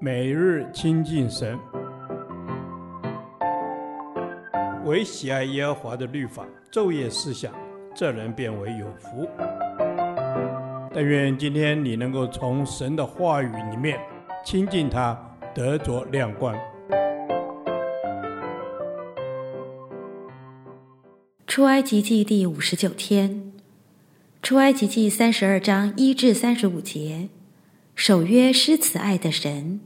每日亲近神，唯喜爱耶和华的律法，昼夜思想，这人便为有福。但愿今天你能够从神的话语里面亲近他，得着亮光。出埃及记第五十九天，出埃及记三十二章一至三十五节，守约施慈爱的神。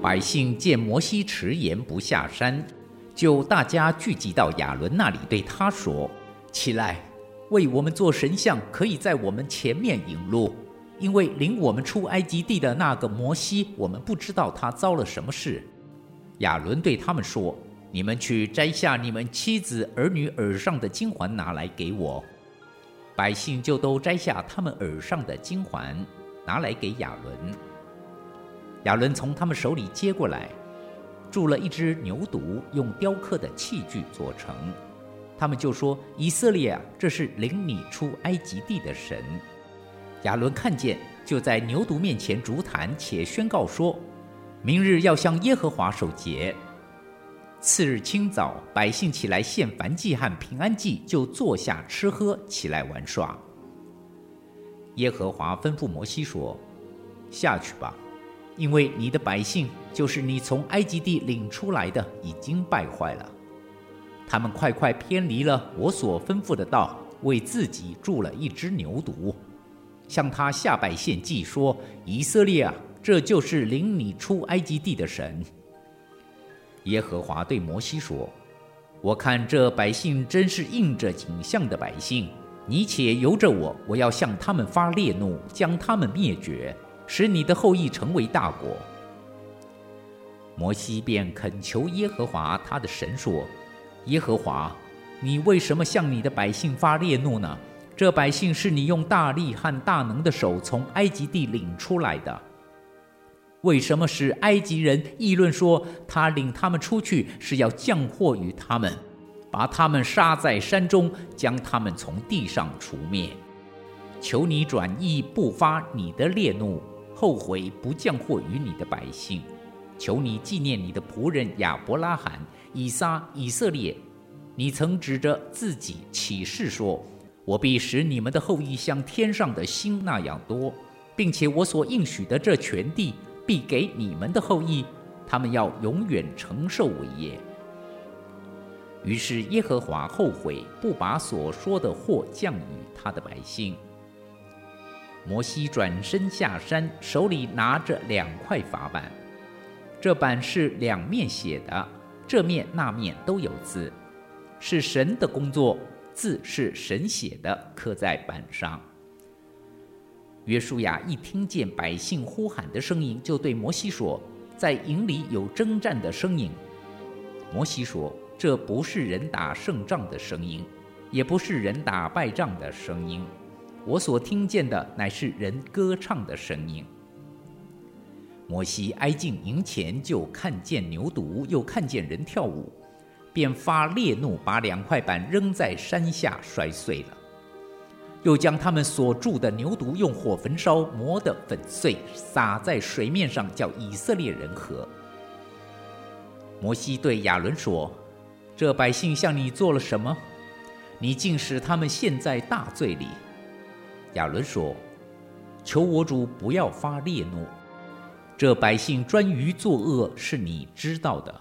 百姓见摩西迟延不下山，就大家聚集到亚伦那里，对他说：“起来，为我们做神像，可以在我们前面引路。因为领我们出埃及地的那个摩西，我们不知道他遭了什么事。”亚伦对他们说：“你们去摘下你们妻子儿女耳上的金环，拿来给我。”百姓就都摘下他们耳上的金环，拿来给亚伦。亚伦从他们手里接过来，铸了一只牛犊，用雕刻的器具做成。他们就说：“以色列啊，这是领你出埃及地的神。”亚伦看见，就在牛犊面前逐坛，且宣告说：“明日要向耶和华守节。”次日清早，百姓起来献燔祭和平安祭，就坐下吃喝，起来玩耍。耶和华吩咐摩西说：“下去吧。”因为你的百姓就是你从埃及地领出来的，已经败坏了。他们快快偏离了我所吩咐的道，为自己铸了一只牛犊，向他下拜献祭，说：“以色列啊，这就是领你出埃及地的神。”耶和华对摩西说：“我看这百姓真是应着景象的百姓，你且由着我，我要向他们发烈怒，将他们灭绝。”使你的后裔成为大国。摩西便恳求耶和华他的神说：“耶和华，你为什么向你的百姓发烈怒呢？这百姓是你用大力和大能的手从埃及地领出来的。为什么使埃及人议论说他领他们出去是要降祸于他们，把他们杀在山中，将他们从地上除灭？求你转意，不发你的烈怒。”后悔不降祸于你的百姓，求你纪念你的仆人亚伯拉罕、以撒、以色列。你曾指着自己起誓说：“我必使你们的后裔像天上的星那样多，并且我所应许的这全地必给你们的后裔，他们要永远承受伟业。”于是耶和华后悔，不把所说的祸降与他的百姓。摩西转身下山，手里拿着两块法板。这板是两面写的，这面那面都有字，是神的工作，字是神写的，刻在板上。约书亚一听见百姓呼喊的声音，就对摩西说：“在营里有征战的声音。”摩西说：“这不是人打胜仗的声音，也不是人打败仗的声音。”我所听见的乃是人歌唱的声音。摩西挨近营前，就看见牛犊，又看见人跳舞，便发烈怒，把两块板扔在山下，摔碎了。又将他们所铸的牛犊用火焚烧，磨得粉碎，撒在水面上，叫以色列人喝。摩西对亚伦说：“这百姓向你做了什么？你竟使他们陷在大罪里。”亚伦说：“求我主不要发烈怒，这百姓专于作恶，是你知道的。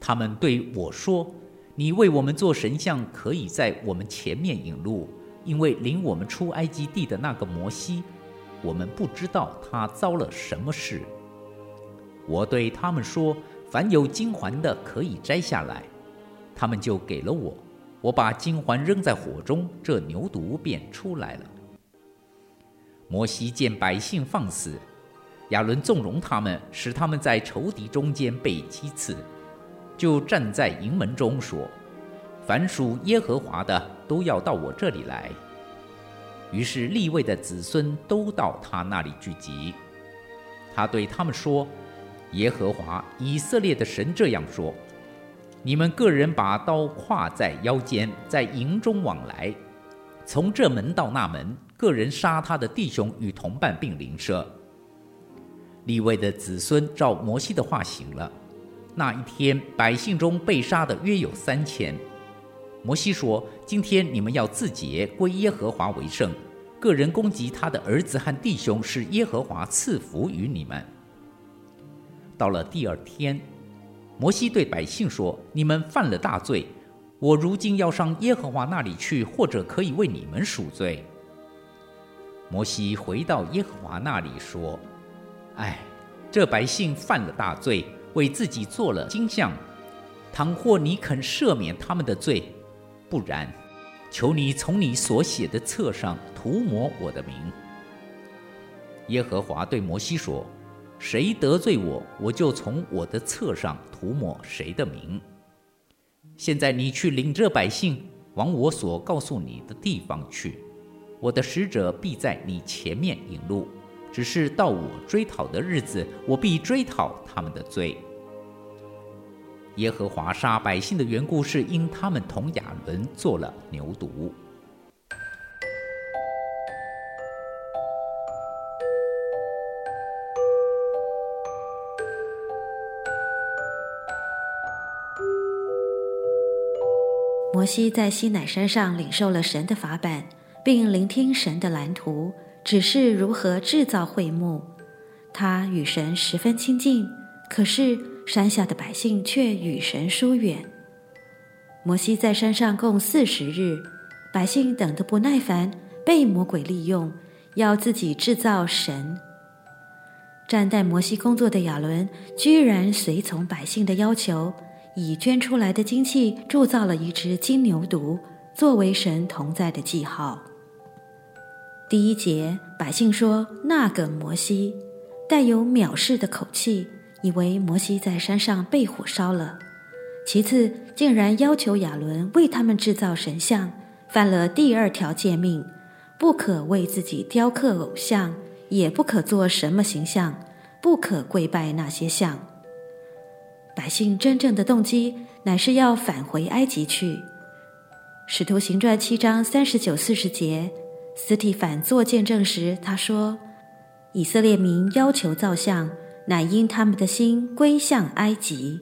他们对我说：‘你为我们做神像，可以在我们前面引路，因为领我们出埃及地的那个摩西，我们不知道他遭了什么事。’我对他们说：‘凡有金环的，可以摘下来。’他们就给了我。”我把金环扔在火中，这牛犊便出来了。摩西见百姓放肆，亚伦纵容他们，使他们在仇敌中间被击刺，就站在营门中说：“凡属耶和华的，都要到我这里来。”于是立位的子孙都到他那里聚集。他对他们说：“耶和华以色列的神这样说：你们个人把刀挎在腰间，在营中往来，从这门到那门，个人杀他的弟兄与同伴，并邻舍。立位的子孙照摩西的话行了。那一天，百姓中被杀的约有三千。摩西说：“今天你们要自洁，归耶和华为圣。个人攻击他的儿子和弟兄，是耶和华赐福于你们。”到了第二天，摩西对百姓说：“你们犯了大罪，我如今要上耶和华那里去，或者可以为你们赎罪。”摩西回到耶和华那里说。唉，这百姓犯了大罪，为自己做了金像。倘或你肯赦免他们的罪，不然，求你从你所写的册上涂抹我的名。耶和华对摩西说：“谁得罪我，我就从我的册上涂抹谁的名。现在你去领这百姓往我所告诉你的地方去，我的使者必在你前面引路。”只是到我追讨的日子，我必追讨他们的罪。耶和华杀百姓的缘故，是因他们同亚伦做了牛犊。摩西在西乃山上领受了神的法版，并聆听神的蓝图。指示如何制造会幕，他与神十分亲近，可是山下的百姓却与神疏远。摩西在山上共四十日，百姓等得不耐烦，被魔鬼利用，要自己制造神。站待摩西工作的亚伦，居然随从百姓的要求，以捐出来的金器铸造了一只金牛犊，作为神同在的记号。第一节，百姓说：“那个摩西，带有藐视的口气，以为摩西在山上被火烧了。其次，竟然要求亚伦为他们制造神像，犯了第二条诫命，不可为自己雕刻偶像，也不可做什么形象，不可跪拜那些像。百姓真正的动机，乃是要返回埃及去。使徒行传七章三十九、四十节。”斯提反做见证时，他说：“以色列民要求造像，乃因他们的心归向埃及。”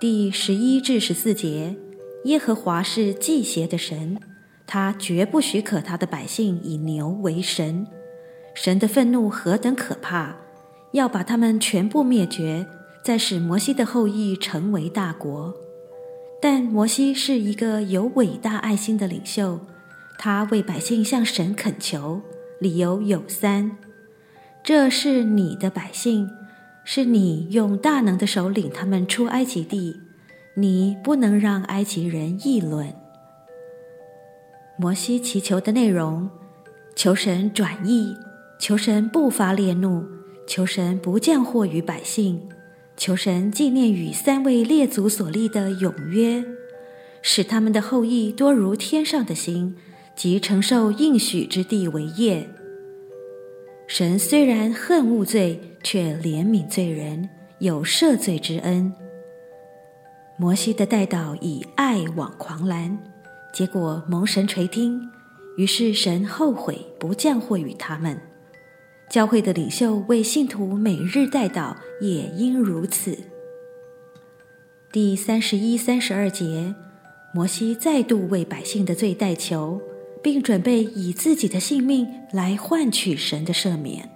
第十一至十四节，耶和华是忌邪的神，他绝不许可他的百姓以牛为神。神的愤怒何等可怕，要把他们全部灭绝，再使摩西的后裔成为大国。但摩西是一个有伟大爱心的领袖。他为百姓向神恳求，理由有三：这是你的百姓，是你用大能的手领他们出埃及地，你不能让埃及人议论。摩西祈求的内容：求神转意，求神不发烈怒，求神不降祸于百姓，求神纪念与三位列祖所立的永约，使他们的后裔多如天上的星。即承受应许之地为业。神虽然恨恶罪，却怜悯罪人，有赦罪之恩。摩西的代祷以爱往狂澜，结果蒙神垂听，于是神后悔，不降祸与他们。教会的领袖为信徒每日代祷，也应如此。第三十一、三十二节，摩西再度为百姓的罪代求。并准备以自己的性命来换取神的赦免。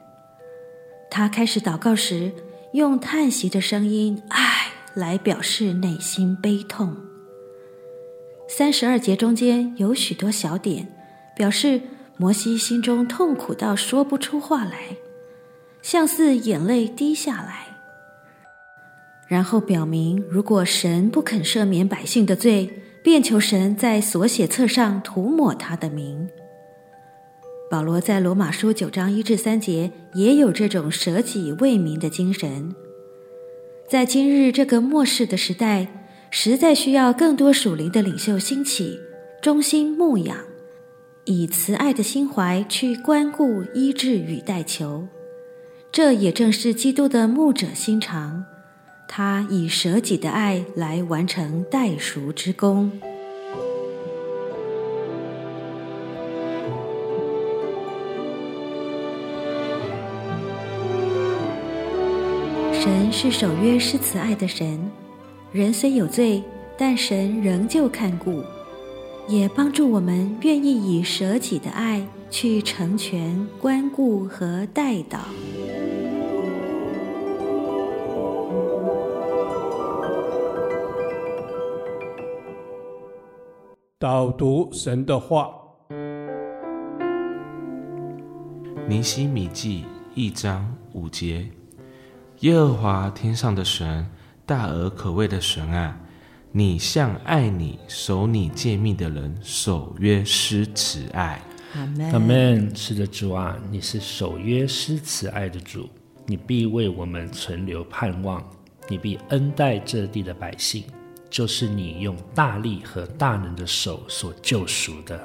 他开始祷告时，用叹息的声音“唉”来表示内心悲痛。三十二节中间有许多小点，表示摩西心中痛苦到说不出话来，像似眼泪滴下来。然后表明，如果神不肯赦免百姓的罪，便求神在所写册上涂抹他的名。保罗在罗马书九章一至三节也有这种舍己为民的精神。在今日这个末世的时代，实在需要更多属灵的领袖兴起，忠心牧养，以慈爱的心怀去关顾、医治与代求。这也正是基督的牧者心肠，他以舍己的爱来完成代赎之功。神是守约施慈爱的神，人虽有罪，但神仍旧看顾，也帮助我们愿意以舍己的爱去成全、关顾和代祷。导读神的话，尼希米记一章五节：耶和华天上的神，大而可畏的神啊，你向爱你、守你诫命的人守约施慈爱。阿门。阿门。是的，主啊，你是守约施慈爱的主，你必为我们存留盼望，你必恩待这地的百姓。就是你用大力和大能的手所救赎的，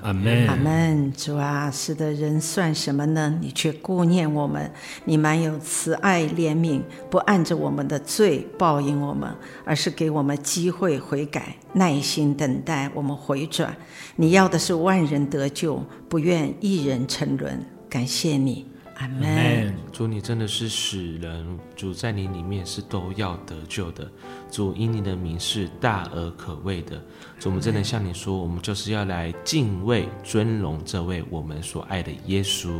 阿门，阿门。主啊，是的，人算什么呢？你却顾念我们，你满有慈爱怜悯，不按着我们的罪报应我们，而是给我们机会悔改，耐心等待我们回转。你要的是万人得救，不愿一人沉沦。感谢你。阿门。主，你真的是使人，主在你里面是都要得救的。主，因你的名是大而可畏的。主，我们真的向你说，我们就是要来敬畏、尊荣这位我们所爱的耶稣。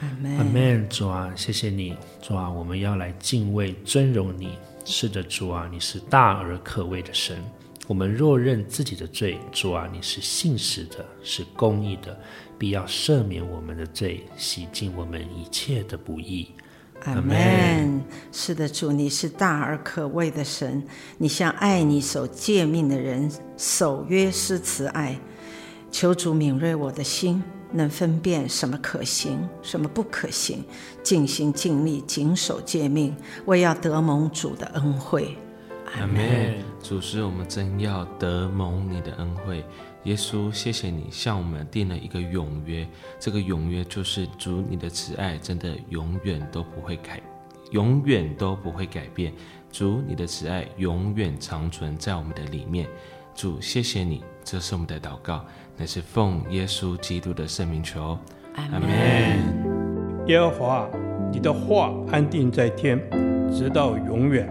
阿门。阿门。主啊，谢谢你。主啊，我们要来敬畏、尊荣你。是的，主啊，你是大而可畏的神。我们若认自己的罪，主啊，你是信实的，是公义的，必要赦免我们的罪，洗净我们一切的不义。阿门。是的，主，你是大而可畏的神，你向爱你守诫命的人守约施慈爱。求主敏锐我的心，能分辨什么可行，什么不可行，尽心尽力谨守诫命，为要得蒙主的恩惠。阿门。主是我们真要得蒙你的恩惠。耶稣，谢谢你向我们定了一个永约。这个永约就是主你的慈爱，真的永远都不会改，永远都不会改变。主你的慈爱永远长存在我们的里面。主，谢谢你，这是我们的祷告，乃是奉耶稣基督的圣名求。阿门。耶和华，你的话安定在天，直到永远。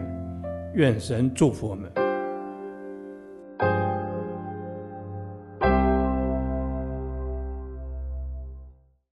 愿神祝福我们。